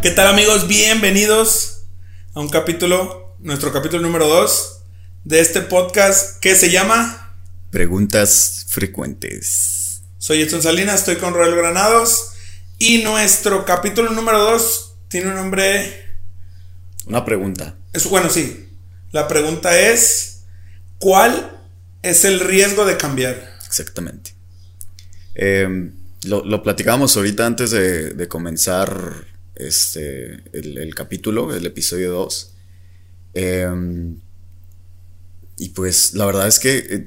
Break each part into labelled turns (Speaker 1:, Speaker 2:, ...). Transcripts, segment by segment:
Speaker 1: ¿Qué tal amigos? Bienvenidos a un capítulo, nuestro capítulo número 2 de este podcast que se llama
Speaker 2: Preguntas frecuentes.
Speaker 1: Soy Edson Salinas, estoy con Roel Granados y nuestro capítulo número 2 tiene un nombre...
Speaker 2: Una pregunta.
Speaker 1: Es, bueno, sí. La pregunta es, ¿cuál es el riesgo de cambiar?
Speaker 2: Exactamente. Em, lo, lo platicábamos ahorita antes de, de comenzar este, el, capítulo, el episodio 2. Em, y pues la verdad es que eh,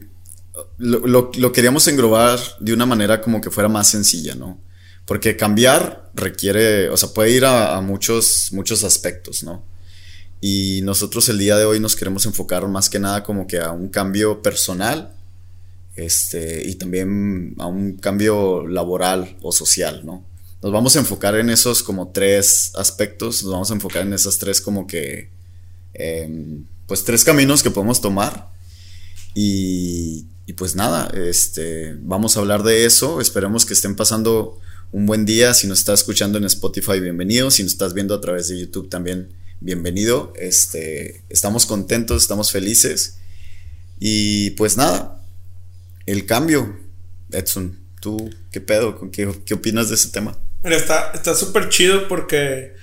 Speaker 2: lo, queríamos englobar de una manera como que fuera más sencilla, ¿no? Porque cambiar requiere, o sea, puede ir a, muchos, muchos aspectos, ¿no? Y nosotros el día de hoy nos queremos enfocar más que nada como que a un cambio personal, este, y también a un cambio laboral o social, ¿no? Nos vamos a enfocar en esos como tres aspectos, nos vamos a enfocar en esos tres como que, em, pues tres caminos que podemos tomar. Y, y, pues nada, este, vamos a hablar de eso, esperemos que estén pasando un buen día, si nos estás escuchando en Spotify, bienvenido, si nos estás viendo a través de YouTube también, bienvenido, este, estamos contentos, estamos felices. Y pues nada, el cambio, Edson, ¿tú qué pedo? ¿Qué, qué opinas de ese tema?
Speaker 1: Mira, está súper chido porque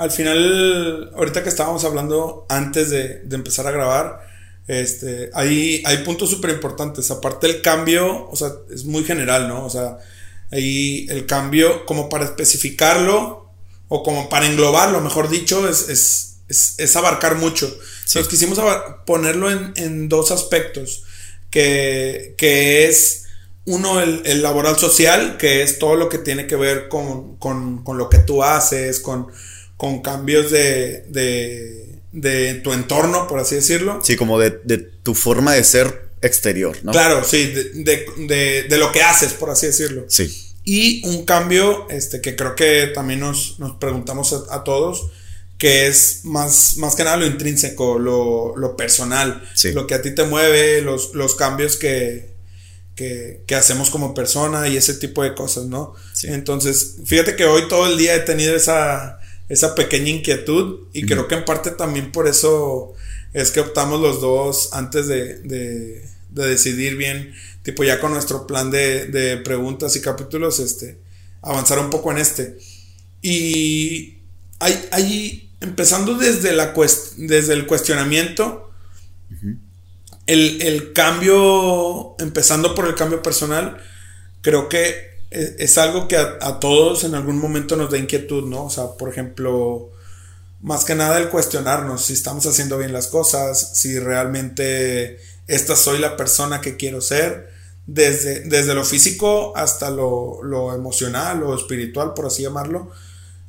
Speaker 1: al final, ahorita que estábamos hablando antes de, empezar a grabar, este, hay, hay puntos súper importantes. Aparte el cambio, o sea, es muy general, ¿no? O sea, ahí el cambio, como para especificarlo o como para englobarlo, mejor dicho, es, es, es, abarcar mucho. Entonces quisimos ponerlo en, en dos aspectos, que, que es uno, el, laboral social, que es todo lo que tiene que ver con, lo que tú haces, con, con cambios de, de, tu entorno, por así decirlo.
Speaker 2: Sí, como de, tu forma de ser exterior, ¿no?
Speaker 1: Claro, sí, de, lo que haces, por así decirlo.
Speaker 2: Sí.
Speaker 1: Y un cambio, este, que creo que también nos, preguntamos a, todos, que es más, más que nada lo intrínseco, lo, personal, lo que a ti te mueve, los, los cambios que, que, hacemos como persona y ese tipo de cosas, ¿no? Entonces, fíjate que hoy todo el día he tenido esa, esa pequeña inquietud y creo que en parte también por eso es que optamos los dos antes de, de, decidir bien, tipo ya con nuestro plan de, de, preguntas y capítulos, este, avanzar un poco en este. Y hay empezando desde, la desde el cuestionamiento, el, cambio, empezando por el cambio personal, creo que es, algo que a, todos en algún momento nos da inquietud, ¿no? O sea, por ejemplo, más que nada el cuestionarnos si estamos haciendo bien las cosas, si realmente esta soy la persona que quiero ser, desde, desde lo físico hasta lo, lo emocional o espiritual, por así llamarlo.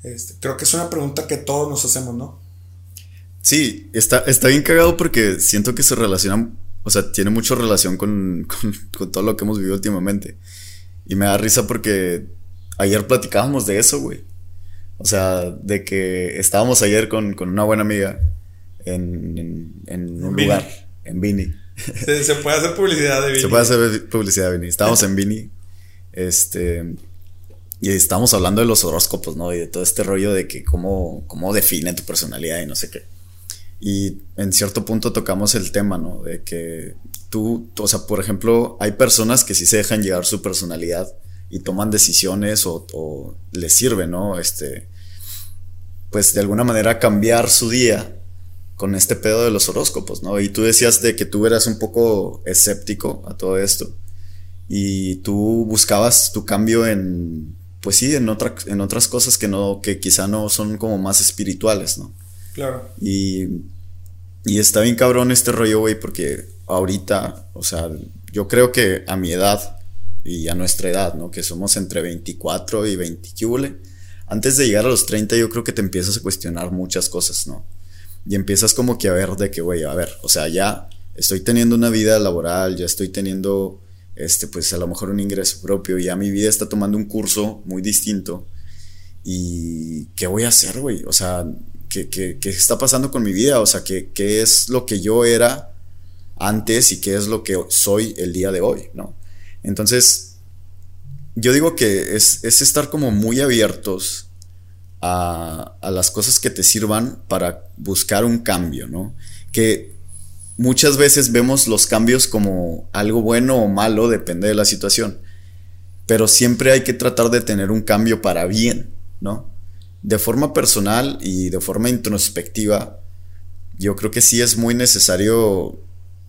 Speaker 1: Este, creo que es una pregunta que todos nos hacemos, ¿no?
Speaker 2: Sí, está, está bien cagado porque siento que se relacionan o sea, tiene mucha relación con, todo lo que hemos vivido últimamente. Y me da risa porque ayer platicábamos de eso, güey. O sea, de que estábamos ayer con, una buena amiga en, un lugar, en Vini.
Speaker 1: Se, puede hacer publicidad de Vini.
Speaker 2: Se puede hacer publicidad de Vini. Estábamos en Vini. Este. Y estábamos hablando de los horóscopos, ¿no? Y de todo este rollo de que cómo, cómo define tu personalidad y no sé qué. Y en cierto punto tocamos el tema, ¿no? De que tú, o sea, por ejemplo, hay personas que sí se dejan llevar su personalidad y toman decisiones o, les sirve, ¿no? Este, pues de alguna manera cambiar su día con este pedo de los horóscopos, ¿no? Y tú decías de que tú eras un poco escéptico a todo esto y tú buscabas tu cambio en, pues sí, en, otra, en otras cosas que no, que quizá no son como más espirituales, ¿no?
Speaker 1: Claro.
Speaker 2: Y, y está bien cabrón este rollo, güey, porque ahorita, o sea, yo creo que a mi edad y a nuestra edad, ¿no? Que somos entre 24 y 20, ¿qué Antes de llegar a los 30 yo creo que te empiezas a cuestionar muchas cosas, ¿no? Y empiezas como que a ver de que, güey, a ver, o sea, ya estoy teniendo una vida laboral, ya estoy teniendo, este, pues a lo mejor un ingreso propio, ya mi vida está tomando un curso muy distinto. ¿Y qué voy a hacer, güey? O sea, qué, está pasando con mi vida, o sea, qué, qué es lo que yo era antes y qué es lo que soy el día de hoy, ¿no? Entonces, yo digo que es, estar como muy abiertos a, a, las cosas que te sirvan para buscar un cambio, ¿no? Que muchas veces vemos los cambios como algo bueno o malo, depende de la situación. Pero siempre hay que tratar de tener un cambio para bien, ¿no? De forma personal y de forma introspectiva, yo creo que sí es muy necesario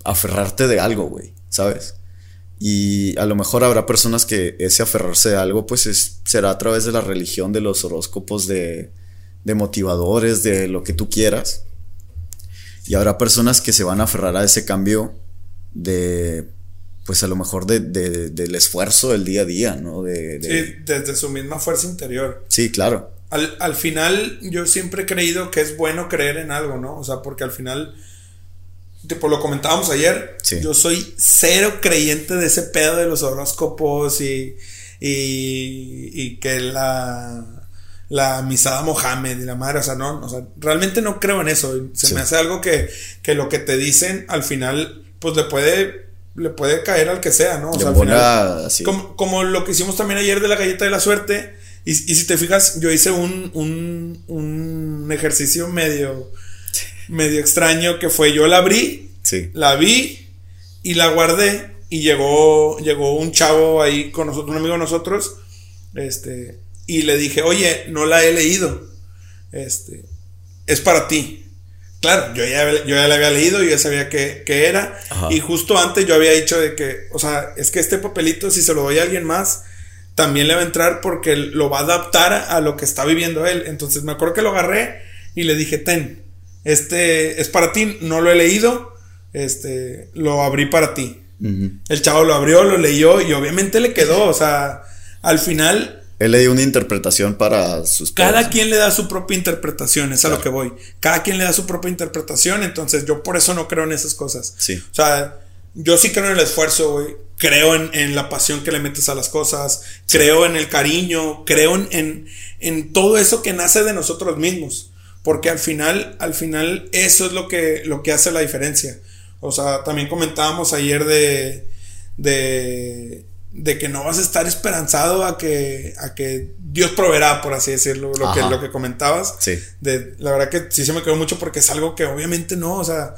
Speaker 2: aferrarte de algo, güey, ¿sabes? Y a lo mejor habrá personas que ese aferrarse de algo, pues será a través de la religión, de los horóscopos, de, de motivadores, de lo que tú quieras. Y habrá personas que se van a aferrar a ese cambio de, pues a lo mejor de, del esfuerzo del día a día, ¿no? De,
Speaker 1: sí, desde su misma fuerza interior.
Speaker 2: Sí, claro.
Speaker 1: Al, al, final, yo siempre he creído que es bueno creer en algo, ¿no? O sea, porque al final tipo lo comentábamos ayer, yo soy cero creyente de ese pedo de los horóscopos y, y, que la, la misada Mohamed y la madre, o sea, no, o sea, realmente no creo en eso. Se me hace algo que, que lo que te dicen al final, pues le puede, le puede caer al que sea, ¿no? O sea, al final, como, como, lo que hicimos también ayer de la galleta de la suerte. Y, y si te fijas, yo hice un, un, un ejercicio medio medio extraño que fue yo la abrí, la vi y la guardé y llegó, llegó un chavo ahí con nosotros, un amigo de nosotros, este, y le dije, oye, no la he leído, este, es para ti. Claro, yo ya, yo ya la había leído, y ya sabía que, era, y justo antes yo había dicho de que, o sea, es que este papelito, si se lo doy a alguien más, también le va a entrar porque lo va a adaptar a lo que está viviendo él. Entonces me acuerdo que lo agarré y le dije, ten, este es para ti, no lo he leído, este, lo abrí para ti. El chavo lo abrió, lo leyó y obviamente le quedó, o sea, al final...
Speaker 2: Él le dio una interpretación para sus...
Speaker 1: Cada quien le da su propia interpretación, es a lo que voy. Cada quien le da su propia interpretación, entonces yo por eso no creo en esas cosas.
Speaker 2: Sí.
Speaker 1: O sea, yo sí creo en el esfuerzo, güey. Creo en, la pasión que le metes a las cosas, creo en el cariño, creo en, en todo eso que nace de nosotros mismos. Porque al final, al final, eso es lo que, lo que hace la diferencia. O sea, también comentábamos ayer de, de, de que no vas a estar esperanzado a que, a que Dios proveerá, por así decirlo, lo, que, lo que comentabas.
Speaker 2: Sí.
Speaker 1: De, la verdad que sí se me quedó mucho porque es algo que obviamente no, o sea,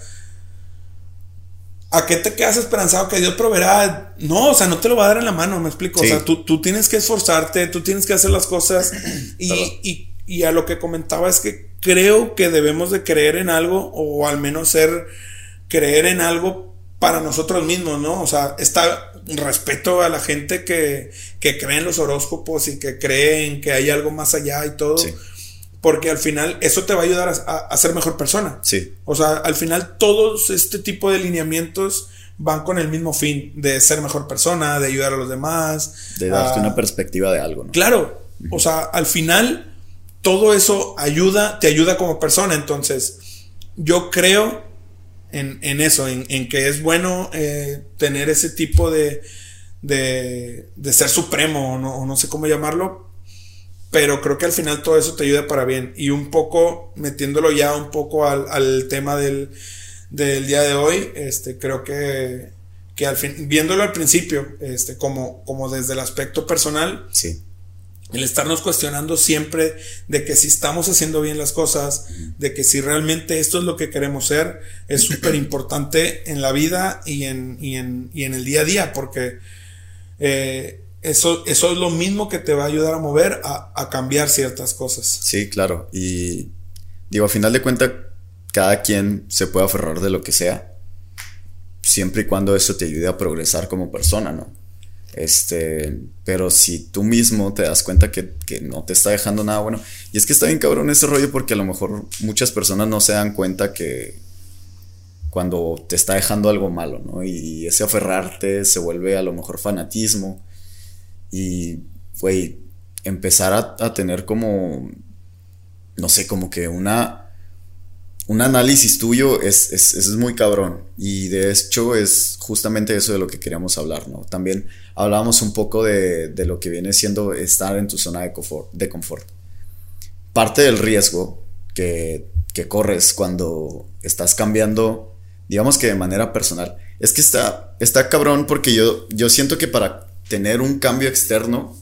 Speaker 1: ¿A qué te quedas esperanzado que Dios proveerá? No, o sea, no te lo va a dar en la mano, me explico. O sea, tú, tú, tienes que esforzarte, tú tienes que hacer las cosas. y, y, y, a lo que comentaba es que creo que debemos de creer en algo o al menos ser creer en algo para nosotros mismos, ¿no? O sea, está respeto a la gente que, que cree en los horóscopos y que creen que hay algo más allá y todo. Porque al final eso te va a ayudar a, ser mejor persona.
Speaker 2: Sí.
Speaker 1: O sea, al final todos este tipo de lineamientos van con el mismo fin de ser mejor persona, de ayudar a los demás.
Speaker 2: De darte una perspectiva de algo, ¿no?
Speaker 1: Claro. O sea, al final todo eso ayuda, te ayuda como persona. Entonces, yo creo en, eso, en, que es bueno eh, tener ese tipo de, de, de ser supremo, o no, sé cómo llamarlo, pero creo que al final todo eso te ayuda para bien. Y un poco, metiéndolo ya un poco al, tema del, del, día de hoy, este, creo que, que al fin, viéndolo al principio, este, como, como desde el aspecto personal,
Speaker 2: sí
Speaker 1: el estarnos cuestionando siempre de que si estamos haciendo bien las cosas, de que si realmente esto es lo que queremos ser, es súper importante en la vida y en, y en, y en, el día a día, porque eh, eso, eso es lo mismo que te va a ayudar a mover a, a, cambiar ciertas cosas.
Speaker 2: Sí, claro. Y digo, a final de cuentas, cada quien se puede aferrar de lo que sea, siempre y cuando eso te ayude a progresar como persona, ¿no? Este, pero si tú mismo te das cuenta que, no te está dejando nada bueno, y es que está bien cabrón ese rollo porque a lo mejor muchas personas no se dan cuenta que cuando te está dejando algo malo, ¿no? Y ese aferrarte se vuelve a lo mejor fanatismo y, güey, empezar a, a tener como, no sé, como que una un análisis tuyo es, es, muy cabrón. Y de hecho es justamente eso de lo que queríamos hablar, ¿no? También hablábamos un poco de, lo que viene siendo estar en tu zona de confort. De confort. Parte del riesgo que, corres cuando estás cambiando, digamos que de manera personal, es que está, está cabrón porque yo, yo siento que para tener un cambio externo,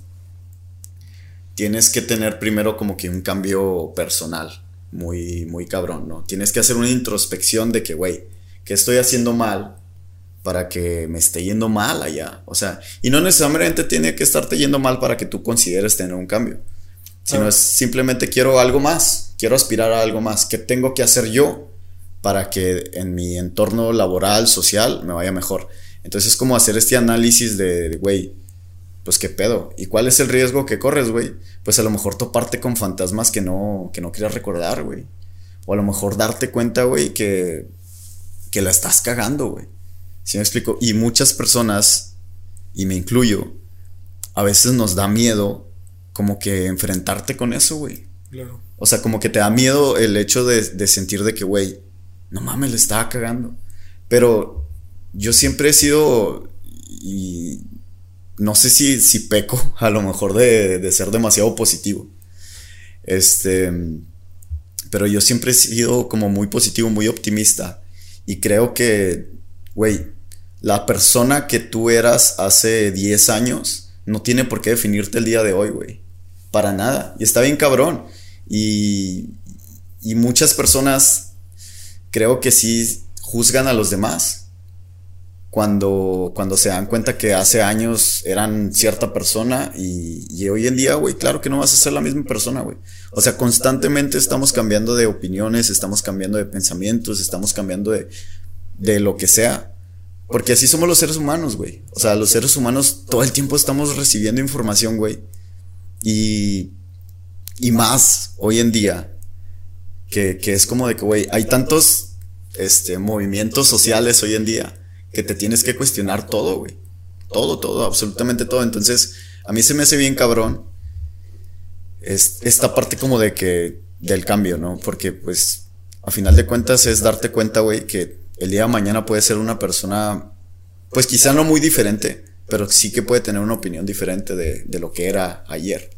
Speaker 2: tienes que tener primero como que un cambio personal, muy, muy cabrón, ¿no? Tienes que hacer una introspección de que, güey, ¿qué estoy haciendo mal para que me esté yendo mal allá? O sea, y no necesariamente tiene que estarte yendo mal para que tú consideres tener un cambio, sino es simplemente quiero algo más, quiero aspirar a algo más, ¿qué tengo que hacer yo para que en mi entorno laboral, social, me vaya mejor? Entonces es como hacer este análisis de, güey, pues qué pedo. ¿Y cuál es el riesgo que corres, güey? Pues a lo mejor toparte con fantasmas que no, que no quieras recordar, güey. O a lo mejor darte cuenta, güey, que, que la estás cagando, güey. ¿Sí me explico? Y muchas personas, y me incluyo, a veces nos da miedo como que enfrentarte con eso, güey. Claro. O sea, como que te da miedo el hecho de, de sentir de que, güey, no mames, le estaba cagando. Pero yo siempre he sido, y no sé si, si peco, a lo mejor de, ser demasiado positivo. Este, pero yo siempre he sido como muy positivo, muy optimista. Y creo que, güey, la persona que tú eras hace 10 años no tiene por qué definirte el día de hoy, güey. Para nada. Y está bien cabrón. Y, y muchas personas creo que sí juzgan a los demás cuando, cuando se dan cuenta que hace años eran cierta persona y, hoy en día, güey, claro que no vas a ser la misma persona, güey. O sea, constantemente estamos cambiando de opiniones, estamos cambiando de pensamientos, estamos cambiando de, de lo que sea. Porque así somos los seres humanos, güey. O sea, los seres humanos todo el tiempo estamos recibiendo información, güey. Y, y más hoy en día, que, que es como de que, güey, hay tantos este, movimientos sociales hoy en día que te tienes que cuestionar todo, güey. Todo, todo, absolutamente todo. Entonces, a mí se me hace bien cabrón es esta parte como de que, del cambio, ¿no? Porque, pues, a final de cuentas es darte cuenta, güey, que el día de mañana puede ser una persona, pues quizá no muy diferente, pero sí que puede tener una opinión diferente de, de lo que era ayer.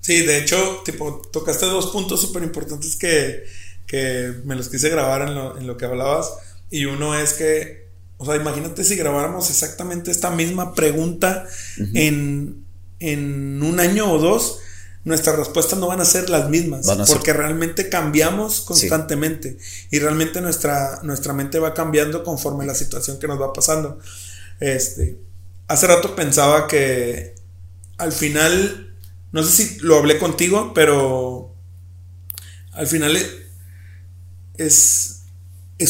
Speaker 1: Sí, de hecho, tipo, tocaste dos puntos súper importantes que, que me los quise grabar en lo, en lo que hablabas. Y uno es que o sea, imagínate si grabáramos exactamente esta misma pregunta en, un año o dos, nuestras respuestas no van a ser las mismas, porque realmente cambiamos constantemente y realmente nuestra, nuestra mente va cambiando conforme la situación que nos va pasando. Este, hace rato pensaba que al final, no sé si lo hablé contigo, pero al final es es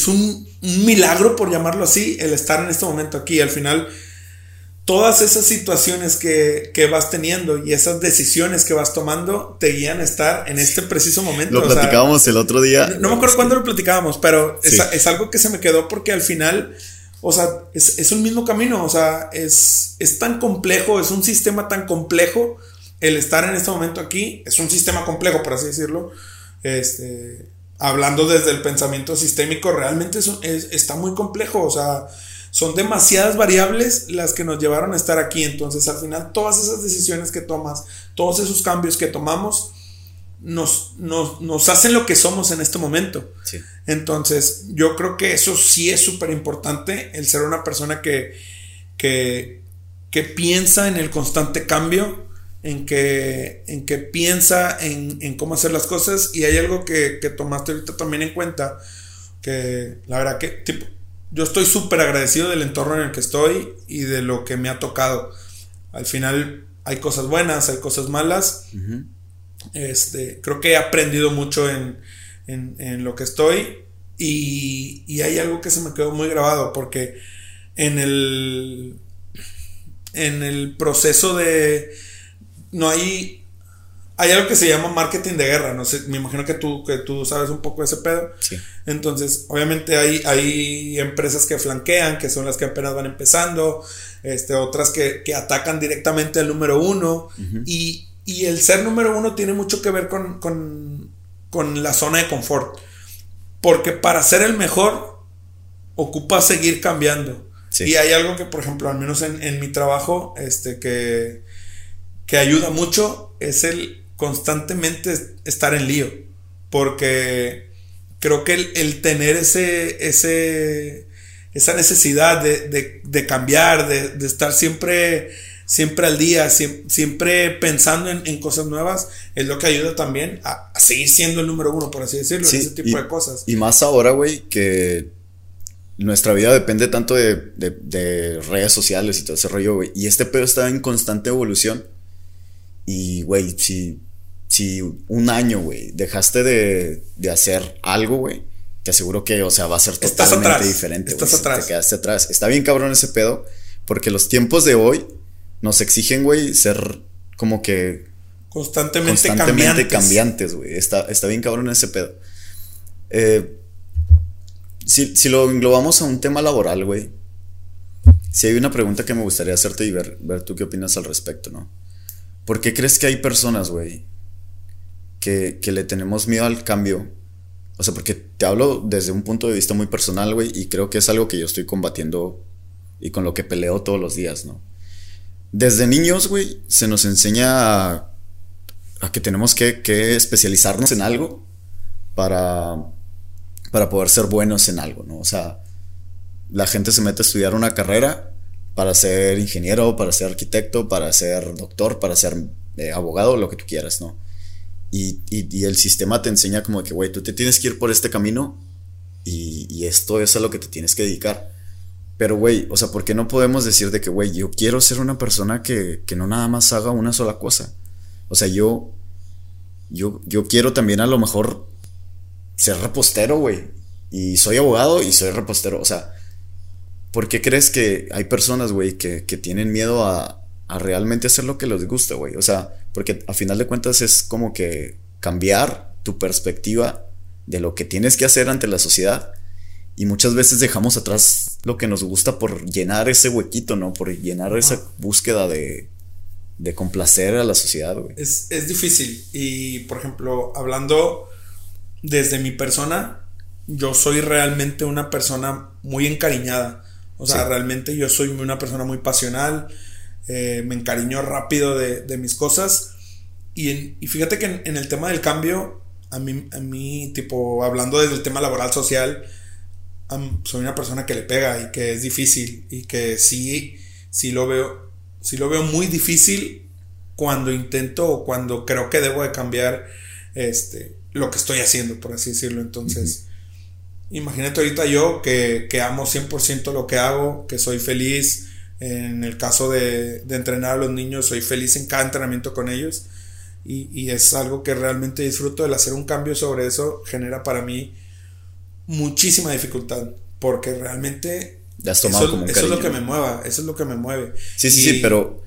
Speaker 1: un, milagro, por llamarlo así, el estar en este momento aquí. Al final, todas esas situaciones que, vas teniendo y esas decisiones que vas tomando te guían a estar en este preciso momento.
Speaker 2: Lo platicábamos el otro día.
Speaker 1: No, me acuerdo cuándo lo platicábamos, pero es, algo que se me quedó porque al final, o sea, es, un mismo camino, o sea, es, es tan complejo, es un sistema tan complejo el estar en este momento aquí, es un sistema complejo, por así decirlo. Este, hablando desde el pensamiento sistémico, realmente está muy complejo, o sea, son demasiadas variables las que nos llevaron a estar aquí, entonces al final todas esas decisiones que tomas, todos esos cambios que tomamos, nos, nos, hacen lo que somos en este momento. Entonces, yo creo que eso sí es súper importante, el ser una persona que, que, que piensa en el constante cambio, en que, en que piensa en, cómo hacer las cosas y hay algo que, tomaste ahorita también en cuenta, que la verdad que tipo, yo estoy súper agradecido del entorno en el que estoy y de lo que me ha tocado. Al final hay cosas buenas, hay cosas malas. este, creo que he aprendido mucho en, lo que estoy y, y hay algo que se me quedó muy grabado porque en el, en el proceso de no hay. Hay algo que se llama marketing de guerra, no sé, me imagino que tú, que tú sabes un poco de ese pedo. Entonces, obviamente hay, hay empresas que flanquean, que son las que apenas van empezando, este, otras que, atacan directamente al número uno, y, el ser número uno tiene mucho que ver con, con, la zona de confort. Porque para ser el mejor, ocupa seguir cambiando. Y hay algo que, por ejemplo, al menos en, en mi trabajo, este, que, que ayuda mucho es el constantemente estar en lío. Porque creo que el, tener ese, ese, esa necesidad de, cambiar, de, estar siempre siempre al día, siempre, pensando en, cosas nuevas, es lo que ayuda también a, seguir siendo el número uno, por así decirlo, en ese tipo de cosas.
Speaker 2: Y más ahora, güey, que nuestra vida depende tanto de, redes sociales y todo ese rollo, güey. Y este pedo está en constante evolución. Y, güey, si, si un año, güey, dejaste de, de hacer algo, güey, te aseguro que, o sea, va a ser totalmente diferente. Estás atrás. Te quedaste atrás. Está bien cabrón ese pedo, porque los tiempos de hoy nos exigen, güey, ser como que
Speaker 1: constantemente, constantemente
Speaker 2: cambiantes, güey. Está, está bien cabrón ese pedo. Eh, si, si, lo englobamos a un tema laboral, güey. Si hay una pregunta que me gustaría hacerte y ver, ver tú qué opinas al respecto, ¿no? ¿Por qué crees que hay personas, güey, que, que le tenemos miedo al cambio o sea, porque te hablo desde un punto de vista muy personal, güey, y creo que es algo que yo estoy combatiendo y con lo que peleo todos los días, ¿no? Desde niños, güey, se nos enseña a, que tenemos que, especializarnos en algo para, para poder ser buenos en algo, ¿no? O sea, la gente se mete a estudiar una carrera para ser ingeniero, para ser arquitecto, para ser doctor, para ser eh, abogado, lo que tú quieras, ¿no? Y, el sistema te enseña como que, güey, tú te tienes que ir por este camino y, esto es a lo que te tienes que dedicar. Pero, güey, o sea, ¿por qué no podemos decir de que, güey, yo quiero ser una persona que, no nada más haga una sola cosa? O sea, yo, yo, yo quiero también a lo mejor ser repostero, güey. Y soy abogado y soy repostero. O sea, ¿por qué crees que hay personas, güey, que, que tienen miedo a, a realmente hacer lo que les gusta, güey. O sea, porque a final de cuentas es como que cambiar tu perspectiva de lo que tienes que hacer ante la sociedad. Y muchas veces dejamos atrás lo que nos gusta por llenar ese huequito, ¿no? Por llenar esa búsqueda de, de complacer a la sociedad, güey.
Speaker 1: Es, es difícil. Y, por ejemplo, hablando desde mi persona, yo soy realmente una persona muy encariñada. O sea, realmente yo soy una persona muy pasional. Eh, me encariñó rápido de, mis cosas. Y, fíjate que en, el tema del cambio, a mí, a mí, tipo, hablando desde el tema laboral social, soy una persona que le pega y que es difícil y que sí, sí lo veo, sí lo veo muy difícil cuando intento o cuando creo que debo de cambiar este, lo que estoy haciendo, por así decirlo. Entonces, imagínate ahorita yo que, que amo 100% lo que hago, que soy feliz, en el caso de, entrenar a los niños, soy feliz en cada entrenamiento con ellos. Y, es algo que realmente disfruto. El hacer un cambio sobre eso genera para mí muchísima dificultad. Porque realmente. eso, es lo que me mueva. Eso es lo que me mueve.
Speaker 2: Sí, sí, sí, pero.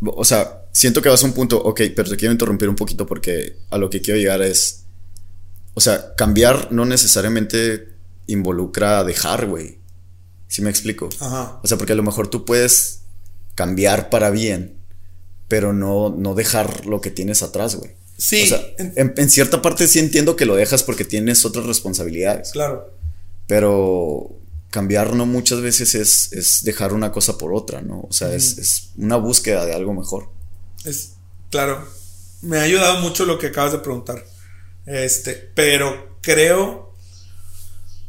Speaker 2: O sea, siento que vas a un punto. Ok, pero te quiero interrumpir un poquito porque a lo que quiero llegar es. O sea, cambiar no necesariamente involucra dejar, güey. ¿Sí me explico? Ajá. O sea, porque a lo mejor tú puedes cambiar para bien, pero no, no dejar lo que tienes atrás, güey. Sí. O sea, en, cierta parte sí entiendo que lo dejas porque tienes otras responsabilidades. Claro. Pero cambiar no muchas veces es, dejar una cosa por otra, ¿no? O sea, es, es, una búsqueda de algo mejor.
Speaker 1: Es, claro. Me ha ayudado mucho lo que acabas de preguntar. Este, pero creo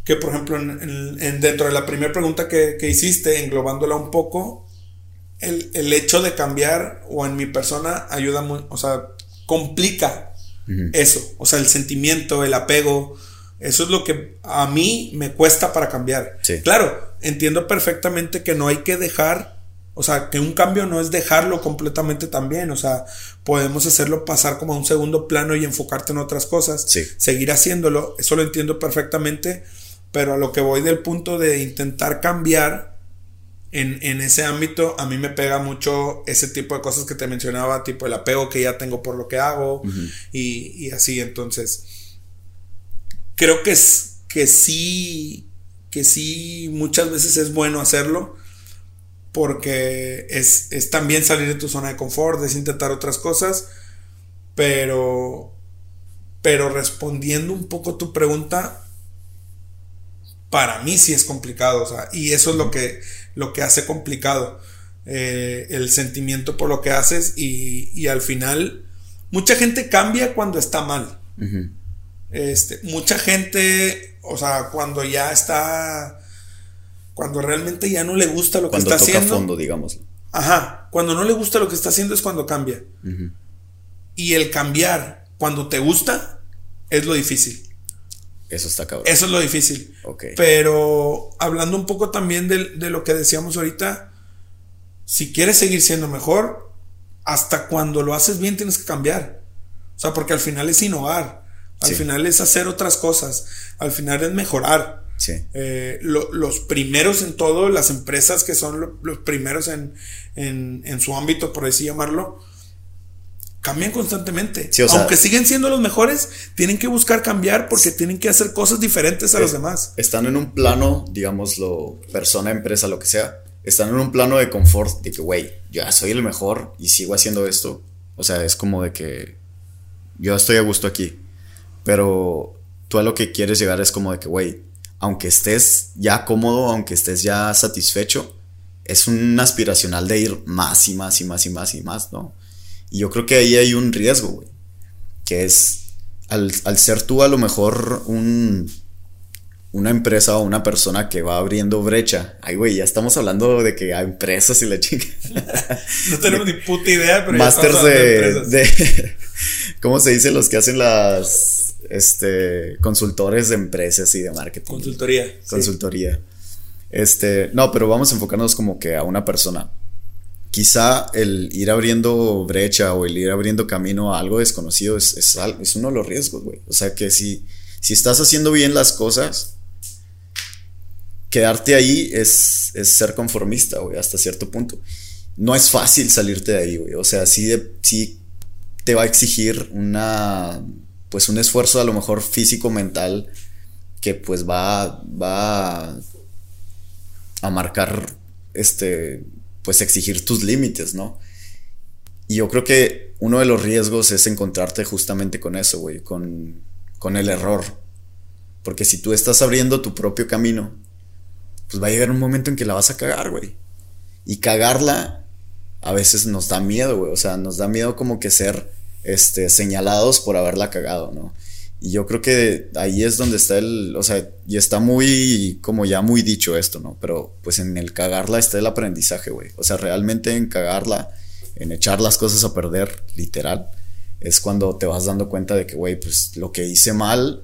Speaker 1: que por ejemplo en, dentro de la primera pregunta que, hiciste, englobándola un poco, el, hecho de cambiar o en mi persona ayuda muy, o sea, complica eso, o sea, el sentimiento, el apego, eso es lo que a mí me cuesta para cambiar. Claro, entiendo perfectamente que no hay que dejar, o sea, que un cambio no es dejarlo completamente también, o sea, podemos hacerlo pasar como a un segundo plano y enfocarte en otras cosas, seguir haciéndolo, eso lo entiendo perfectamente pero a lo que voy del punto de intentar cambiar en, ese ámbito, a mí me pega mucho ese tipo de cosas que te mencionaba, tipo el apego que ya tengo por lo que hago y, así. Entonces, creo que, es, que sí, que sí, muchas veces es bueno hacerlo porque es, es también salir de tu zona de confort, es intentar otras cosas, pero, pero respondiendo un poco tu pregunta, para mí sí es complicado, o sea, y eso es lo que, lo que hace complicado eh, el sentimiento por lo que haces y, al final mucha gente cambia cuando está mal. este, mucha gente, o sea, cuando ya está, cuando realmente ya no le gusta lo que está haciendo.
Speaker 2: fondo, digamos.
Speaker 1: Ajá, cuando no le gusta lo que está haciendo es cuando cambia. Y el cambiar cuando te gusta es lo difícil.
Speaker 2: Eso está cabrón.
Speaker 1: Eso es lo difícil. Pero hablando un poco también de, de, lo que decíamos ahorita, si quieres seguir siendo mejor, hasta cuando lo haces bien tienes que cambiar. O sea, porque al final es innovar. Al final es hacer otras cosas. Al final es mejorar. Eh, los primeros en todo, las empresas que son los primeros en, en, su ámbito, por así llamarlo, cambian constantemente. Aunque siguen siendo los mejores, tienen que buscar cambiar porque tienen que hacer cosas diferentes a los demás.
Speaker 2: Están en un plano, digámoslo, persona, empresa, lo que sea. Están en un plano de confort de que, güey, ya soy el mejor y sigo haciendo esto. O sea, es como de que yo estoy a gusto aquí. Pero tú a lo que quieres llegar es como de que, güey, aunque estés ya cómodo, aunque estés ya satisfecho, es un aspiracional de ir más y más y más y más y más, ¿no? Y yo creo que ahí hay un riesgo, güey. Que es, al, ser tú a lo mejor un, una empresa o una persona que va abriendo brecha. Ay, güey, ya estamos hablando de que hay empresas y la chica.
Speaker 1: no tenemos ni puta idea, pero
Speaker 2: Masters de, de, ¿Cómo se dice? Los que hacen las este, consultores de empresas y de marketing.
Speaker 1: Consultoría.
Speaker 2: Consultoría. Este, no, pero vamos a enfocarnos como que a una persona. Quizá el ir abriendo brecha o el ir abriendo camino a algo desconocido es, es, uno de los riesgos, güey. O sea que si, si estás haciendo bien las cosas, quedarte ahí es, es ser conformista, güey, hasta cierto punto. No es fácil salirte de ahí, güey. O sea, sí, sí te va a exigir una pues un esfuerzo a lo mejor físico mental que pues va va a marcar este pues exigir tus límites, ¿no? Y yo creo que uno de los riesgos es encontrarte justamente con eso, güey, con, con el error. Porque si tú estás abriendo tu propio camino, pues va a llegar un momento en que la vas a cagar, güey. Y cagarla a veces nos da miedo, güey. O sea, nos da miedo como que ser este, señalados por haberla cagado, ¿no? Y yo creo que ahí es donde está el, o sea, y está muy, como ya muy dicho esto, ¿no? Pero pues en el cagarla está el aprendizaje, güey. O sea, realmente en cagarla, en echar las cosas a perder, literal, es cuando te vas dando cuenta de que, güey, pues lo que hice mal,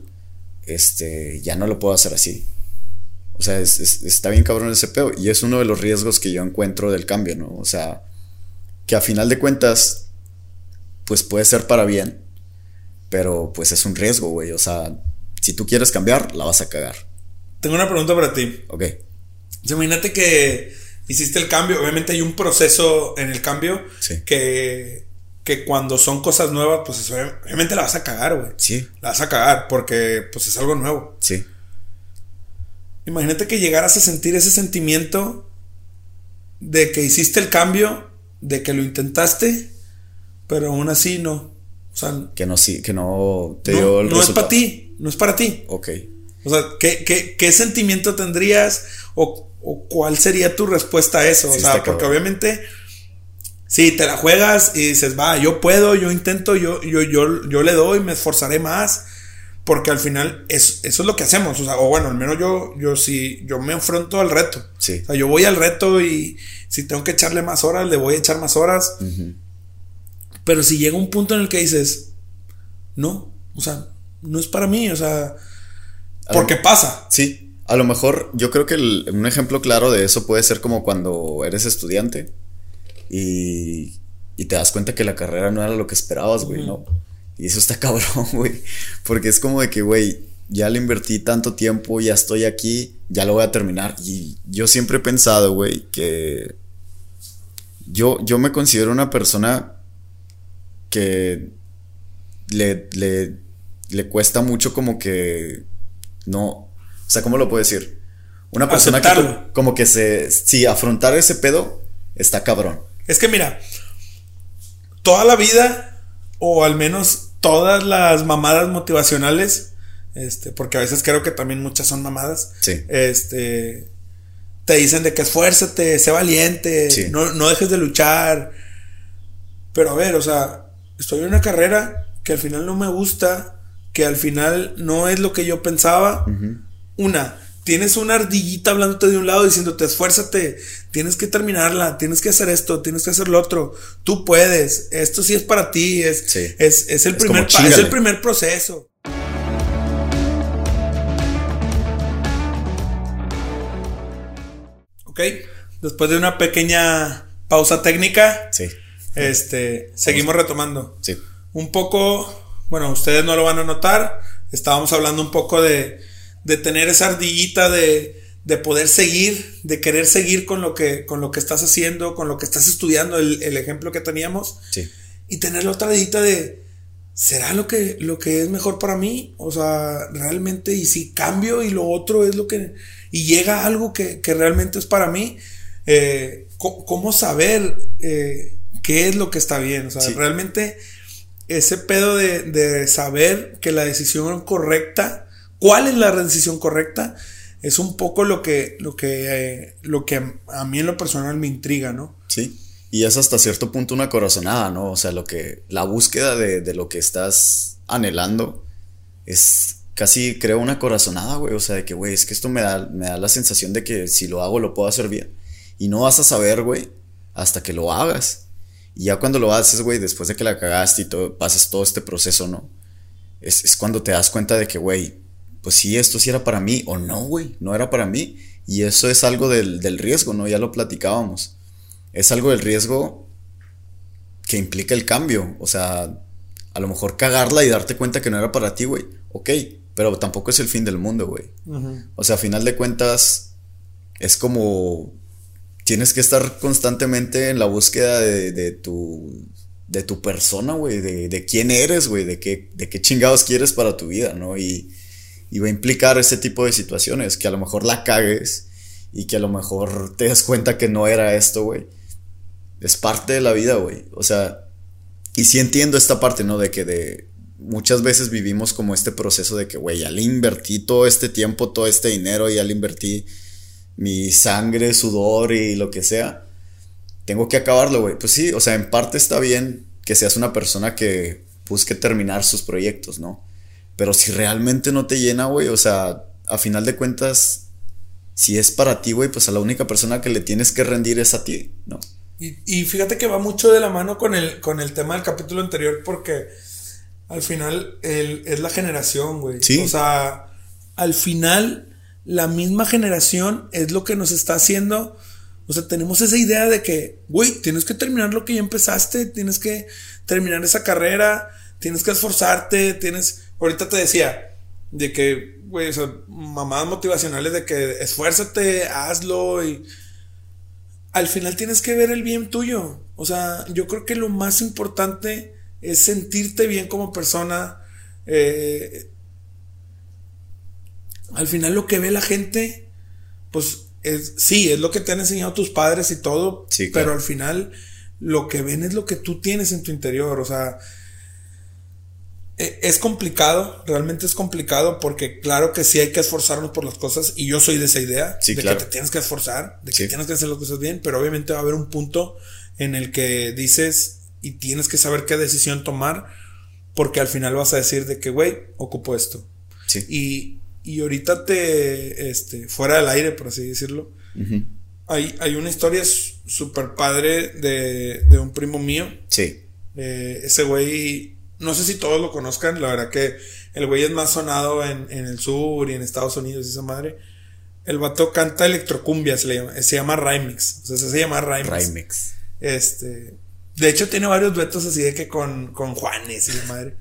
Speaker 2: este, ya no lo puedo hacer así. O sea, está bien cabrón ese peo. Y es uno de los riesgos que yo encuentro del cambio, ¿no? O sea, que a final de cuentas, pues puede ser para bien, pero pues es un riesgo, güey. O sea, si tú quieres cambiar, la vas a cagar.
Speaker 1: Tengo una pregunta para ti.
Speaker 2: Ok.
Speaker 1: Imagínate que hiciste el cambio, obviamente hay un proceso en el cambio que, que cuando son cosas nuevas, pues obviamente la vas a cagar, güey.
Speaker 2: Sí.
Speaker 1: La vas a cagar porque pues es algo nuevo.
Speaker 2: Sí.
Speaker 1: Imagínate que llegaras a sentir ese sentimiento de que hiciste el cambio, de que lo intentaste pero aún así no. Sea,
Speaker 2: que no, sí, que no
Speaker 1: te dio el No es para ti, no es para ti.
Speaker 2: Ok.
Speaker 1: O sea, ¿qué, qué, qué sentimiento tendrías o, o, cuál sería tu respuesta a eso? o sea, porque obviamente, si te la juegas y dices, va, yo puedo, yo intento, yo, yo, yo, yo le doy, me esforzaré más, porque al final es, eso es lo que hacemos. O sea, o bueno, al menos yo, yo sí, yo me enfrento al reto.
Speaker 2: Sí.
Speaker 1: O sea, yo voy al reto y si tengo que echarle más horas, le voy a echar más horas. Pero si llega un punto en el que dices, no, o sea, no es para mí, o sea, porque pasa.
Speaker 2: Sí, a lo mejor yo creo que un ejemplo claro de eso puede ser como cuando eres estudiante y, y te das cuenta que la carrera no era lo que esperabas, güey, ¿no? Y eso está cabrón, güey, porque es como de que, güey, ya le invertí tanto tiempo, ya estoy aquí, ya lo voy a terminar. Y yo siempre he pensado, güey, que yo, yo me considero una persona que le, le, le cuesta mucho como que no, o sea, ¿cómo lo puedo decir? Una persona que como que se, sí, afrontar ese pedo está cabrón.
Speaker 1: Es que mira, toda la vida, o al menos todas las mamadas motivacionales, este, porque a veces creo que también muchas son mamadas,
Speaker 2: sí.
Speaker 1: este, te dicen de que esfuérzate, sé valiente, no, no dejes de luchar. Pero a ver, o sea, estoy en una carrera que al final no me gusta, que al final no es lo que yo pensaba. Una, tienes una ardillita hablándote de un lado diciéndote esfuérzate, tienes que terminarla, tienes que hacer esto, tienes que hacer lo otro, tú puedes, esto sí es para ti, es, es, el, primer, es el primer proceso. Ok, después de una pequeña pausa técnica, sí. Este, seguimos retomando. Sí. Un poco, bueno, ustedes no lo van a notar, estábamos hablando un poco de de tener esa ardillita de, de poder seguir, de querer seguir con lo que, con lo que estás haciendo, con lo que estás estudiando, el, ejemplo que teníamos. Y tener la otra ardillita de, ¿será lo que, lo que es mejor para mí? O sea, realmente, y si cambio y lo otro es lo que, y llega algo que, realmente es para mí, eh, ¿cómo saber eh, qué es lo que está bien? O sea, realmente ese pedo de, de saber que la decisión correcta, cuál es la decisión correcta, es un poco lo que, lo que, eh, lo que a mí en lo personal me intriga, ¿no?
Speaker 2: Sí. Y es hasta cierto punto una corazonada, ¿no? O sea, lo que, la búsqueda de, lo que estás anhelando es casi, creo, una corazonada, güey. O sea, de que, güey, es que esto me da, me da la sensación de que si lo hago lo puedo hacer bien. Y no vas a saber, güey, hasta que lo hagas. Y ya cuando lo haces, güey, después de que la cagaste y todo, pasas todo este proceso, ¿no? Es, es cuando te das cuenta de que, güey, pues sí, esto sí era para mí o no, güey, no era para mí. Y eso es algo del, riesgo, ¿no? Ya lo platicábamos. Es algo del riesgo que implica el cambio. O sea, a lo mejor cagarla y darte cuenta que no era para ti, güey. Ok, pero tampoco es el fin del mundo, güey. O sea, a final de cuentas, es como... Tienes que estar constantemente en la búsqueda de, tu de tu persona, güey, de, quién eres, güey, de qué, de qué chingados quieres para tu vida, ¿no? Y, y va a implicar ese tipo de situaciones, que a lo mejor la cagues y que a lo mejor te das cuenta que no era esto, güey. Es parte de la vida, güey. O sea, y sí entiendo esta parte, ¿no? De que de muchas veces vivimos como este proceso de que, güey, ya le invertí todo este tiempo, todo este dinero, ya le invertí mi sangre, sudor y lo que sea. Tengo que acabarlo, güey. Pues sí, o sea, en parte está bien que seas una persona que busque terminar sus proyectos, ¿no? Pero si realmente no te llena, güey, o sea, a final de cuentas, si es para ti, güey, pues a la única persona que le tienes que rendir es a ti, ¿no?
Speaker 1: Y, fíjate que va mucho de la mano con el, con el tema del capítulo anterior porque al final es la generación, güey. Sí. O sea, al final la misma generación es lo que nos está haciendo. O sea, tenemos esa idea de que, güey, tienes que terminar lo que ya empezaste, tienes que terminar esa carrera, tienes que esforzarte, tienes ahorita te decía de que, güey, o sea, mamadas motivacionales de que esfuérzate, hazlo y al final tienes que ver el bien tuyo. O sea, yo creo que lo más importante es sentirte bien como persona. Eh, al final lo que ve la gente, pues es, sí, es lo que te han enseñado tus padres y todo, pero al final lo que ven es lo que tú tienes en tu interior. O sea, eh, es complicado, realmente es complicado porque claro que sí hay que esforzarnos por las cosas y yo soy de esa idea, de que te tienes que esforzar, de que tienes que hacer las cosas bien, pero obviamente va a haber un punto en el que dices y tienes que saber qué decisión tomar porque al final vas a decir de que, güey, ocupo esto. Y, y ahorita te, este, fuera del aire, por así decirlo, hay, hay una historia súper padre de, de un primo mío. Sí. Eh, ese güey no sé si todos lo conozcan, la verdad que el güey es más sonado en, el sur y en Estados Unidos y esa madre. El vato canta electrocumbia, se, le llama, se llama Rymix. O sea, se llama Rymix. Este. De hecho, tiene varios duetos así de que con, con Juanes y la madre.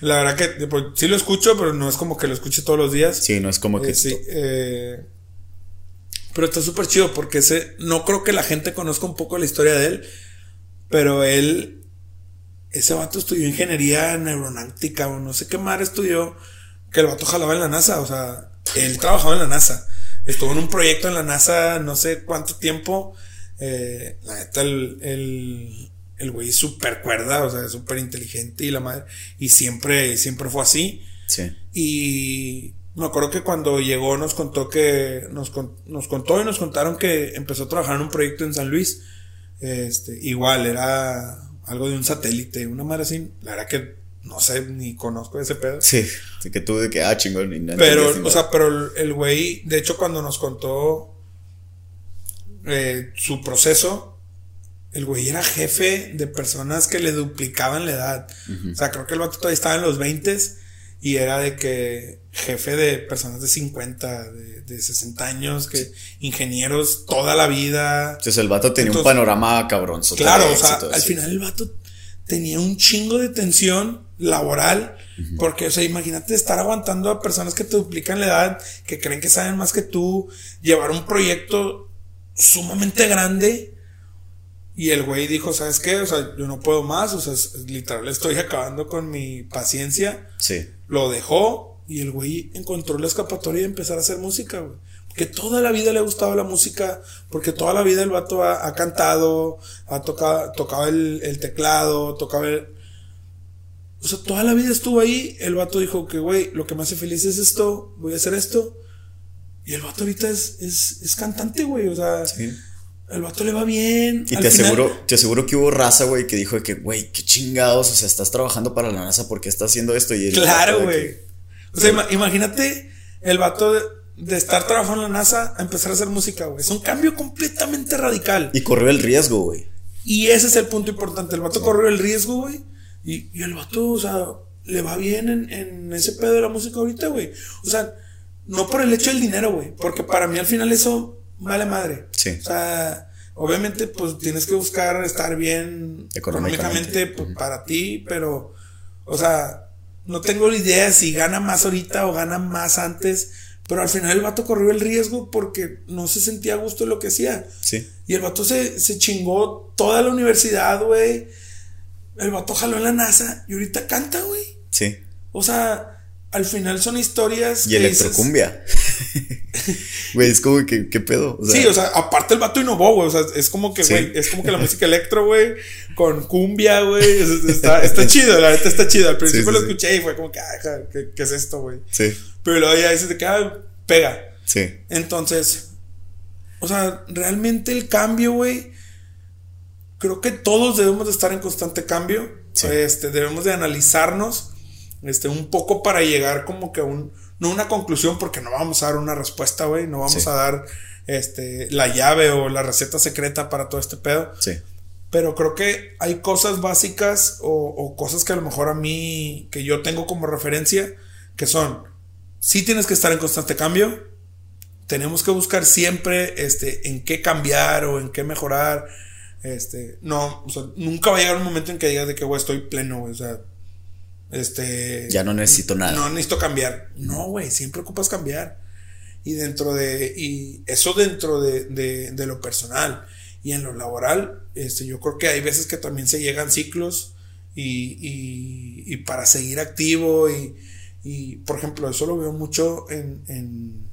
Speaker 1: La verdad que pues, sí lo escucho, pero no es como que lo escuche todos los días.
Speaker 2: Sí, no es como que.
Speaker 1: Eh, sí, eh, pero está súper chido porque ese, no creo que la gente conozca un poco la historia de él, pero él ese vato estudió ingeniería aeronáutica o no sé qué madre estudió, que el vato jalaba en la NASA, o sea, él trabajaba en la NASA. Estuvo en un proyecto en la NASA no sé cuánto tiempo. Eh, la neta, el, el, el güey es súper cuerda, o sea, súper inteligente y la madre. Y siempre, siempre fue así. Sí. Y me acuerdo que cuando llegó nos contó que, nos, nos contó y nos contaron que empezó a trabajar en un proyecto en San Luis. Este, igual, era algo de un satélite, una madre así, la verdad que no sé, ni conozco ese pedo.
Speaker 2: Sí, que tú de que, ah, chingón.
Speaker 1: pero, o sea, pero el güey, de hecho, cuando nos contó eh, su proceso, el güey era jefe de personas que le duplicaban la edad. O sea, creo que el vato todavía estaba en los 20 y era de que jefe de personas de 50, de, de 60 años, que ingenieros toda la vida.
Speaker 2: Entonces el vato tenía un panorama cabrón.
Speaker 1: Claro, o sea, al final el vato tenía un chingo de tensión laboral, porque, o sea, imagínate estar aguantando a personas que te duplican la edad, que creen que saben más que tú, llevar un proyecto sumamente grande. Y el güey dijo, ¿sabes qué? O sea, yo no puedo más, o sea, literal estoy acabando con mi paciencia.
Speaker 2: Sí.
Speaker 1: Lo dejó y el güey encontró la escapatoria de empezar a hacer música, güey que toda la vida le ha gustado la música, porque toda la vida el vato ha, cantado, ha tocado, tocaba el, teclado, tocaba el... O sea, toda la vida estuvo ahí, el vato dijo que, güey, lo que me hace feliz es esto, voy a hacer esto. Y el vato ahorita es, es, es cantante, güey, o sea... El vato le va bien.
Speaker 2: Y te aseguro, te aseguro que hubo raza, güey, que dijo que, güey, qué chingados, o sea, estás trabajando para la NASA porque estás haciendo esto y
Speaker 1: Claro, güey. O sea, imagínate el vato de estar trabajando en la NASA a empezar a hacer música, güey. Es un cambio completamente radical.
Speaker 2: Y corrió el riesgo, güey.
Speaker 1: Y ese es el punto importante. El vato corrió el riesgo, güey. Y, y, el vato, o sea, le va bien en, en ese pedo de la música ahorita, güey. O sea, no por el hecho del dinero, güey. Porque para mí al final eso vale madre.
Speaker 2: Sí.
Speaker 1: O sea, obviamente, pues tienes que buscar estar bien económicamente, pues, para ti, pero, o sea, no tengo idea si gana más ahorita o gana más antes pero al final el vato corrió el riesgo porque no se sentía a gusto de lo que hacía.
Speaker 2: Sí.
Speaker 1: Y el vato se, se chingó toda la universidad, güey. El vato jaló en la NASA y ahorita canta, güey.
Speaker 2: Sí.
Speaker 1: O sea, al final son historias.
Speaker 2: Y electrocumbia. Güey, es como que, ¿qué pedo?
Speaker 1: sí, o sea, aparte el vato innovó, güey. O sea, es como que, güey, es como que la música electro, güey, con cumbia, güey. Está, está chido, la verdad está chido. Al principio lo escuché y fue como que, ah, ¿qué, ¿qué, es esto, güey?
Speaker 2: Sí.
Speaker 1: Pero luego ya dices de que, ah, pega.
Speaker 2: Sí.
Speaker 1: Entonces, o sea, realmente el cambio, güey, creo que todos debemos de estar en constante cambio. Este, debemos de analizarnos, este, un poco para llegar como que a un, no una conclusión, porque no vamos a dar una respuesta, güey, no vamos a dar, este, la llave o la receta secreta para todo este pedo.
Speaker 2: Sí.
Speaker 1: Pero creo que hay cosas básicas o, o cosas que a lo mejor a mí, que yo tengo como referencia, que son, sí tienes que estar en constante cambio. Tenemos que buscar siempre este, en qué cambiar o en qué mejorar. Este, no, o sea, nunca va a llegar un momento en que digas de que, güey, estoy pleno, O sea, este.
Speaker 2: Ya no necesito nada.
Speaker 1: No necesito cambiar. No, güey, siempre ocupas cambiar. Y dentro de. Y eso dentro de, de, de, lo personal. Y en lo laboral, este, yo creo que hay veces que también se llegan ciclos. Y, y, y para seguir activo y, y, por ejemplo, eso lo veo mucho en, en,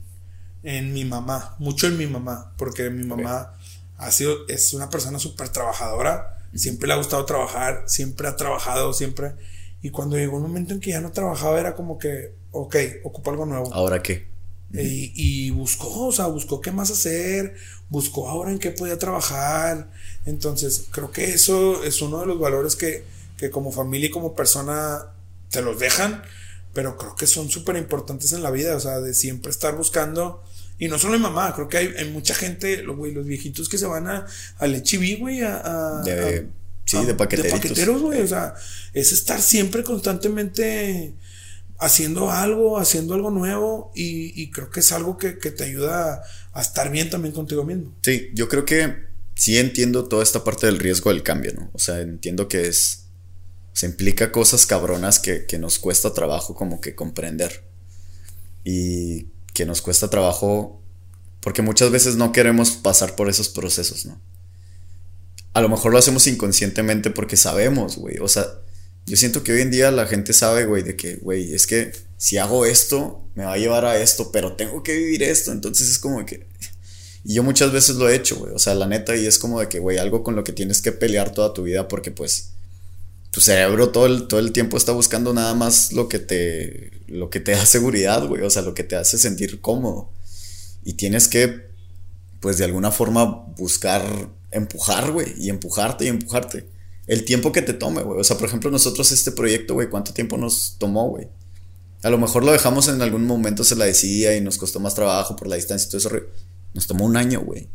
Speaker 1: en mi mamá, mucho en mi mamá, porque mi mamá ha sido, es una persona súper trabajadora, siempre le ha gustado trabajar, siempre ha trabajado, siempre. Y cuando llegó un momento en que ya no trabajaba, era como que, ok, ocupa algo nuevo.
Speaker 2: ¿Ahora qué?
Speaker 1: Y, y, buscó, o sea, buscó qué más hacer, buscó ahora en qué podía trabajar. Entonces, creo que eso es uno de los valores que, que como familia y como persona te los dejan pero creo que son súper importantes en la vida, o sea, de siempre estar buscando. Y no solo mi mamá, creo que hay, mucha gente, los, güey, los viejitos que se van a, al HB, güey, a,
Speaker 2: de, sí, de paqueteritos.
Speaker 1: De paqueteros, güey, o sea, es estar siempre constantemente haciendo algo, haciendo algo nuevo y, y creo que es algo que, que, te ayuda a estar bien también contigo mismo.
Speaker 2: Sí, yo creo que sí entiendo toda esta parte del riesgo del cambio, ¿no? O sea, entiendo que es se implica cosas cabronas que, nos cuesta trabajo como que comprender. Y que nos cuesta trabajo porque muchas veces no queremos pasar por esos procesos, ¿no? A lo mejor lo hacemos inconscientemente porque sabemos, güey. O sea, yo siento que hoy en día la gente sabe, güey, de que, güey, es que si hago esto, me va a llevar a esto, pero tengo que vivir esto. Entonces es como que... Y yo muchas veces lo he hecho, güey. O sea, la neta, y es como de que, güey, algo con lo que tienes que pelear toda tu vida porque pues tu cerebro todo el, todo el tiempo está buscando nada más lo que te, lo que te da seguridad, güey, o sea, lo que te hace sentir cómodo. Y tienes que, pues de alguna forma, buscar empujar, güey, y empujarte y empujarte. el tiempo que te tome, güey. O sea, por ejemplo, nosotros este proyecto, güey, ¿cuánto tiempo nos tomó, güey? A lo mejor lo dejamos en algún momento, se la decía y nos costó más trabajo por la distancia y todo eso. Nos tomó un año, güey.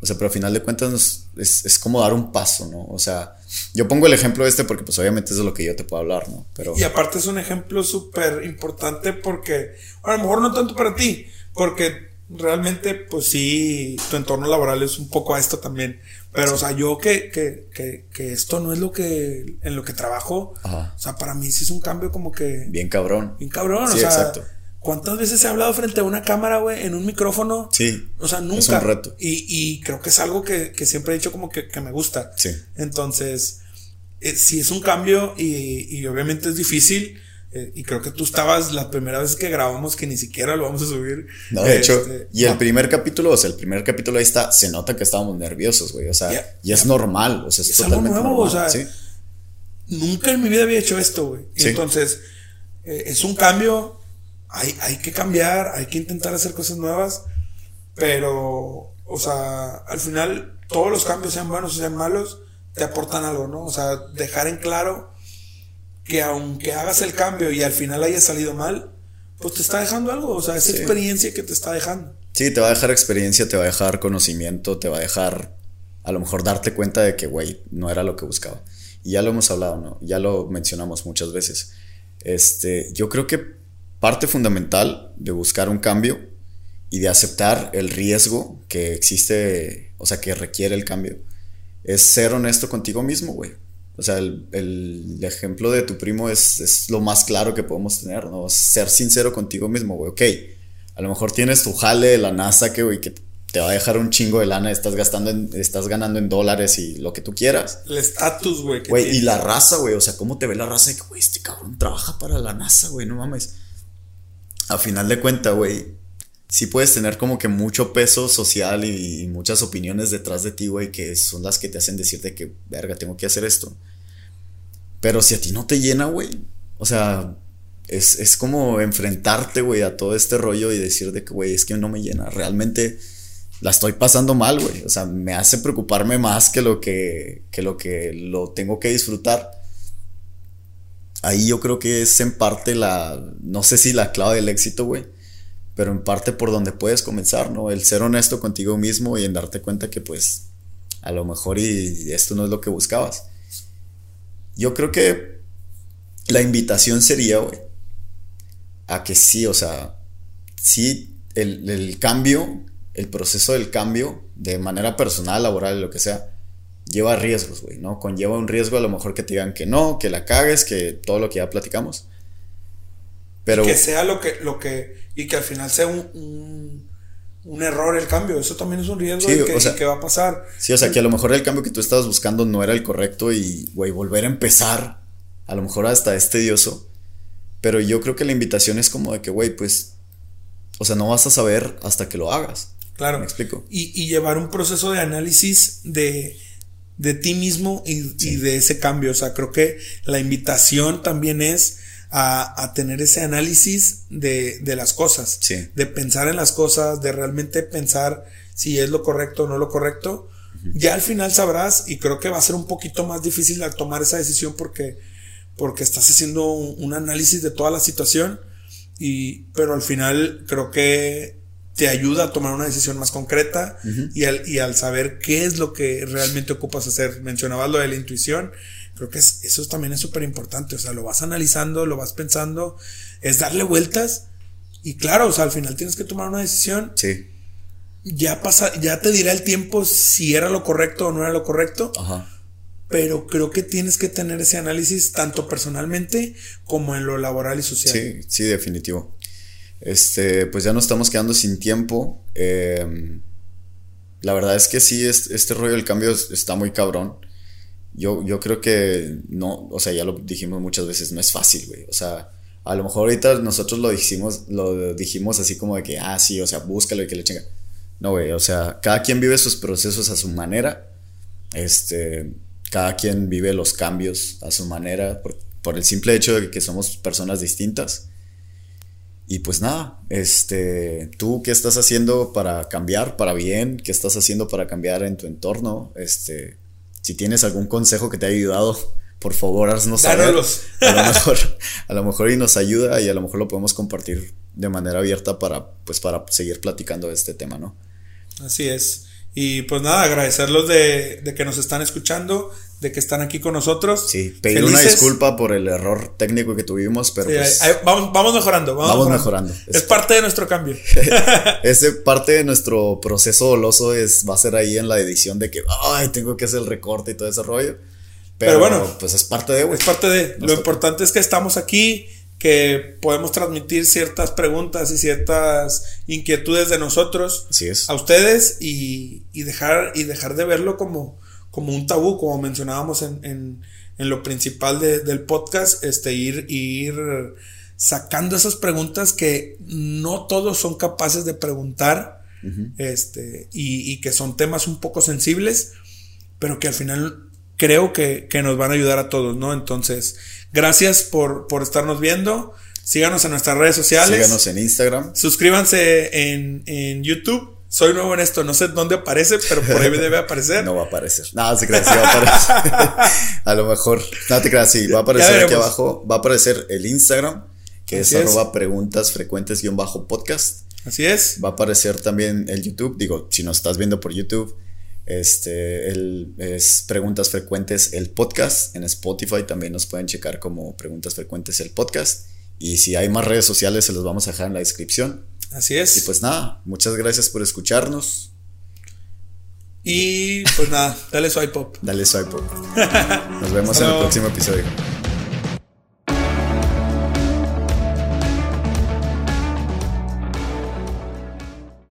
Speaker 2: O sea, pero al final de cuentas es, es, como dar un paso, ¿no? O sea, yo pongo el ejemplo este porque pues obviamente es de lo que yo te puedo hablar, ¿no?
Speaker 1: Pero... Y aparte es un ejemplo súper importante porque, a lo mejor no tanto para ti, porque realmente pues sí, tu entorno laboral es un poco a esto también. Pero, o sea, yo que, que, que, que, esto no es lo que, en lo que trabajo, o sea, para mí sí es un cambio como que...
Speaker 2: Bien cabrón.
Speaker 1: Bien cabrón, o sea, exacto. ¿Cuántas veces he hablado frente a una cámara, güey, en un micrófono? Sí. O sea, nunca. Es un reto. Y, y creo que es algo que, que siempre he dicho como que, que me gusta. Sí. Entonces, eh, sí es un cambio y, y obviamente es difícil. Eh, y creo que tú estabas la primera vez que grabamos que ni siquiera lo vamos a subir.
Speaker 2: No, de hecho, este, y el primer capítulo, o sea, el primer capítulo ahí está, se nota que estábamos nerviosos, güey. O sea, y es normal, o sea, es, totalmente nuevo,
Speaker 1: normal, o sea, nunca en mi vida había hecho esto, güey. Entonces, eh, es un cambio hay, hay que cambiar, hay que intentar hacer cosas nuevas, pero, o sea, al final todos los cambios, sean buenos o sean malos, te aportan algo, ¿no? O sea, dejar en claro que aunque hagas el cambio y al final haya salido mal, pues te está dejando algo, o sea, esa experiencia que te está dejando.
Speaker 2: Sí, te va a dejar experiencia, te va a dejar conocimiento, te va a dejar a lo mejor darte cuenta de que, güey, no era lo que buscaba. Y ya lo hemos hablado, ¿no? Ya lo mencionamos muchas veces. Este, yo creo que parte fundamental de buscar un cambio y de aceptar el riesgo que existe, o sea, que requiere el cambio, es ser honesto contigo mismo, güey. O sea, el, ejemplo de tu primo es, lo más claro que podemos tener, ¿no? Ser sincero contigo mismo, güey. Ok, a lo mejor tienes tu jale de la NASA que, güey, que te va a dejar un chingo de lana, estás gastando, estás ganando en dólares y lo que tú quieras.
Speaker 1: El estatus, güey.
Speaker 2: Güey, y la raza, güey, o sea, ¿cómo te ve la raza? que, güey, este cabrón trabaja para la NASA, güey, no mames a final de cuenta, güey, sí puedes tener como que mucho peso social y, muchas opiniones detrás de ti, güey, que son las que te hacen decirte que, verga, tengo que hacer esto. Pero si a ti no te llena, güey, o sea, es, es como enfrentarte, güey, a todo este rollo y decir de que, güey, es que no me llena. Realmente la estoy pasando mal, güey. O sea, me hace preocuparme más que lo que, que lo que lo tengo que disfrutar ahí yo creo que es en parte la, no sé si la clave del éxito, güey, pero en parte por donde puedes comenzar, ¿no? El ser honesto contigo mismo y en darte cuenta que pues a lo mejor y esto no es lo que buscabas. Yo creo que la invitación sería, güey, a que sí, o sea, sí, el, el cambio, el proceso del cambio, de manera personal, laboral, lo que sea, lleva riesgos, güey, ¿no? Conlleva un riesgo a lo mejor que te digan que no, que la cagues, que todo lo que ya platicamos.
Speaker 1: Pero... que sea lo que, lo que, y que al final sea un, un, error el cambio, eso también es un riesgo que, va a pasar.
Speaker 2: Sí, o sea, que a lo mejor el cambio que tú estabas buscando no era el correcto y, güey, volver a empezar, a lo mejor hasta es tedioso. Pero yo creo que la invitación es como de que, güey, pues, o sea, no vas a saber hasta que lo hagas.
Speaker 1: Claro. Me explico. Y, y llevar un proceso de análisis de de ti mismo y, de ese cambio. O sea, creo que la invitación también es a, tener ese análisis de, las cosas, de pensar en las cosas, de realmente pensar si es lo correcto o no lo correcto. Ya al final sabrás y creo que va a ser un poquito más difícil tomar esa decisión porque, porque estás haciendo un, análisis de toda la situación y, pero al final creo que te ayuda a tomar una decisión más concreta y, al, y al saber qué es lo que realmente ocupas hacer. Mencionabas lo de la intuición, creo que eso también es súper importante, o sea, lo vas analizando, lo vas pensando, es darle vueltas y claro, o sea, al final tienes que tomar una decisión. Sí. Ya pasa, ya te dirá el tiempo si era lo correcto o no era lo correcto. Ajá. Pero creo que tienes que tener ese análisis tanto personalmente como en lo laboral y social.
Speaker 2: Sí, sí, definitivo. Este, pues ya nos estamos quedando sin tiempo. Em, la verdad es que sí, este, rollo del cambio está muy cabrón. Yo, yo creo que no, o sea, ya lo dijimos muchas veces, no es fácil, güey. O sea, a lo mejor ahorita nosotros lo dijimos, lo dijimos así como de que, ah, sí, o sea, búscalo y que le chinga. No, güey, o sea, cada quien vive sus procesos a su manera. Este, cada quien vive los cambios a su manera por, por el simple hecho de que somos personas distintas. Y pues nada, este, tú qué estás haciendo para cambiar para bien, qué estás haciendo para cambiar en tu entorno, este, si tienes algún consejo que te haya ayudado, por favor, haznos saber. A lo mejor, a lo mejor y nos ayuda y a lo mejor lo podemos compartir de manera abierta para, pues, para seguir platicando de este tema, ¿no?
Speaker 1: Así es. Y pues nada, agradecerlos de, de que nos están escuchando, de que están aquí con nosotros.
Speaker 2: Sí, pedir una disculpa por el error técnico que tuvimos, pero pues
Speaker 1: vamos, vamos mejorando. Vamos, mejorando. Es, parte de nuestro cambio.
Speaker 2: Ese parte de nuestro proceso doloso es, va a ser ahí en la edición de que, ay, tengo que hacer el recorte y todo ese rollo. Pero, bueno, pues es parte de,
Speaker 1: Es parte de. Lo importante es que estamos aquí, que podemos transmitir ciertas preguntas y ciertas inquietudes de nosotros
Speaker 2: es.
Speaker 1: a ustedes y, y, dejar, y dejar de verlo como, como un tabú, como mencionábamos en, en, en lo principal del podcast, este, ir, ir sacando esas preguntas que no todos son capaces de preguntar, este, y, y que son temas un poco sensibles, pero que al final creo que, nos van a ayudar a todos, ¿no? Entonces, gracias por, por estarnos viendo. Síganos en nuestras redes sociales.
Speaker 2: Síganos en Instagram.
Speaker 1: Suscríbanse en, en YouTube. Soy nuevo en esto, no sé dónde aparece, pero por ahí debe aparecer.
Speaker 2: no va a aparecer. No, se creas, sí va a aparecer. a lo mejor. No te creas, sí, va a aparecer aquí abajo. Va a aparecer el Instagram, que es, arroba preguntas frecuentes guion bajo podcast.
Speaker 1: Así es.
Speaker 2: Va a aparecer también el YouTube. Digo, si nos estás viendo por YouTube, este, el, es Preguntas Frecuentes el podcast. En Spotify también nos pueden checar como Preguntas Frecuentes el podcast. Y si hay más redes sociales, se los vamos a dejar en la descripción.
Speaker 1: Así es.
Speaker 2: Y pues nada, muchas gracias por escucharnos.
Speaker 1: Y pues nada, dale swipe up.
Speaker 2: Dale swipe up. Nos vemos en el próximo episodio.